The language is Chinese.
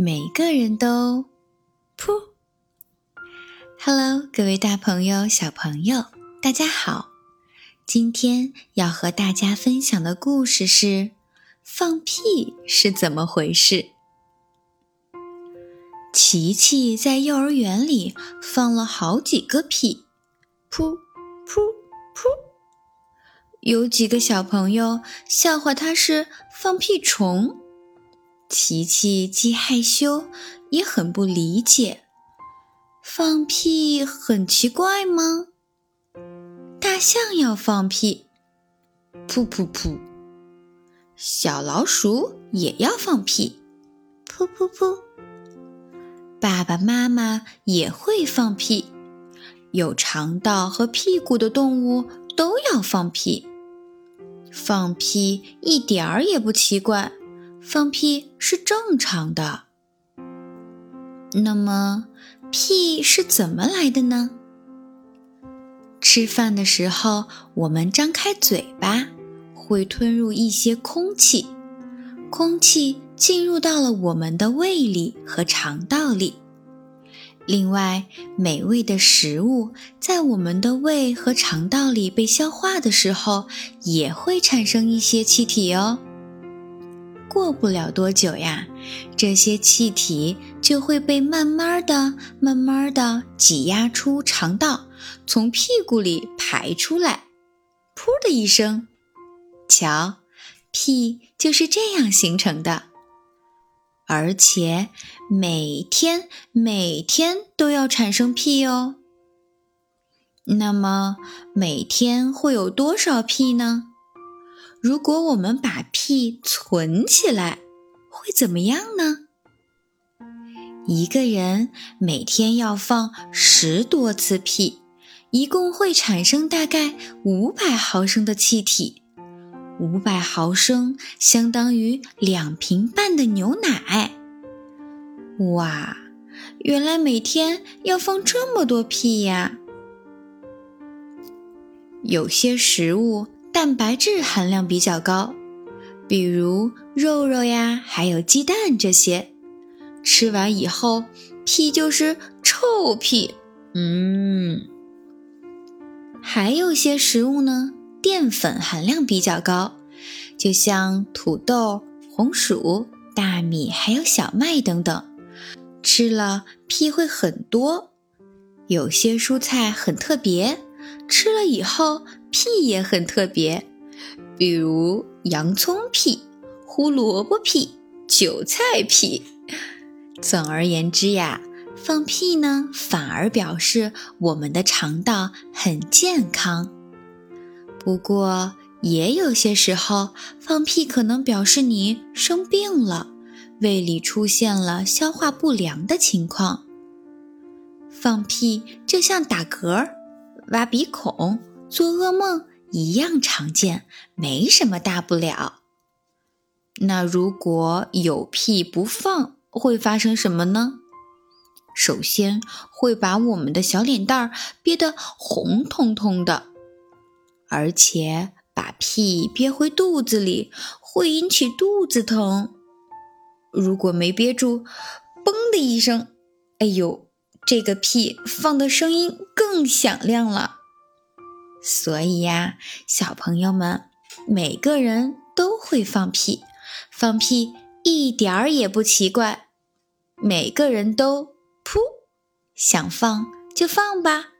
每个人都噗。Hello，各位大朋友、小朋友，大家好！今天要和大家分享的故事是：放屁是怎么回事？琪琪在幼儿园里放了好几个屁，噗噗噗。有几个小朋友笑话他是放屁虫，琪琪既害羞也很不理解。放屁很奇怪吗？大象要放屁，噗噗噗；小老鼠也要放屁，噗噗噗；爸爸妈妈也会放屁，有肠道和屁股的动物都要放屁。放屁一点儿也不奇怪，放屁是正常的。那么，屁是怎么来的呢？吃饭的时候，我们张开嘴巴，会吞入一些空气，空气进入到了我们的胃里和肠道里。另外，美味的食物在我们的胃和肠道里被消化的时候，也会产生一些气体哦。过不了多久呀，这些气体就会被慢慢的、慢慢的挤压出肠道，从屁股里排出来。噗的一声，瞧，屁就是这样形成的。而且每天每天都要产生屁哦。那么每天会有多少屁呢？如果我们把屁存起来，会怎么样呢？一个人每天要放十多次屁，一共会产生大概五百毫升的气体。五百毫升相当于两瓶半的牛奶。哇，原来每天要放这么多屁呀！有些食物蛋白质含量比较高，比如肉肉呀，还有鸡蛋这些，吃完以后屁就是臭屁。嗯，还有些食物呢。淀粉含量比较高，就像土豆、红薯、大米，还有小麦等等，吃了屁会很多。有些蔬菜很特别，吃了以后屁也很特别，比如洋葱屁、胡萝卜屁、韭菜屁。总而言之呀，放屁呢，反而表示我们的肠道很健康。不过，也有些时候放屁可能表示你生病了，胃里出现了消化不良的情况。放屁就像打嗝、挖鼻孔、做噩梦一样常见，没什么大不了。那如果有屁不放，会发生什么呢？首先会把我们的小脸蛋憋得红彤彤的。而且把屁憋回肚子里会引起肚子疼，如果没憋住，嘣的一声，哎呦，这个屁放的声音更响亮了。所以呀，小朋友们，每个人都会放屁，放屁一点儿也不奇怪，每个人都噗，想放就放吧。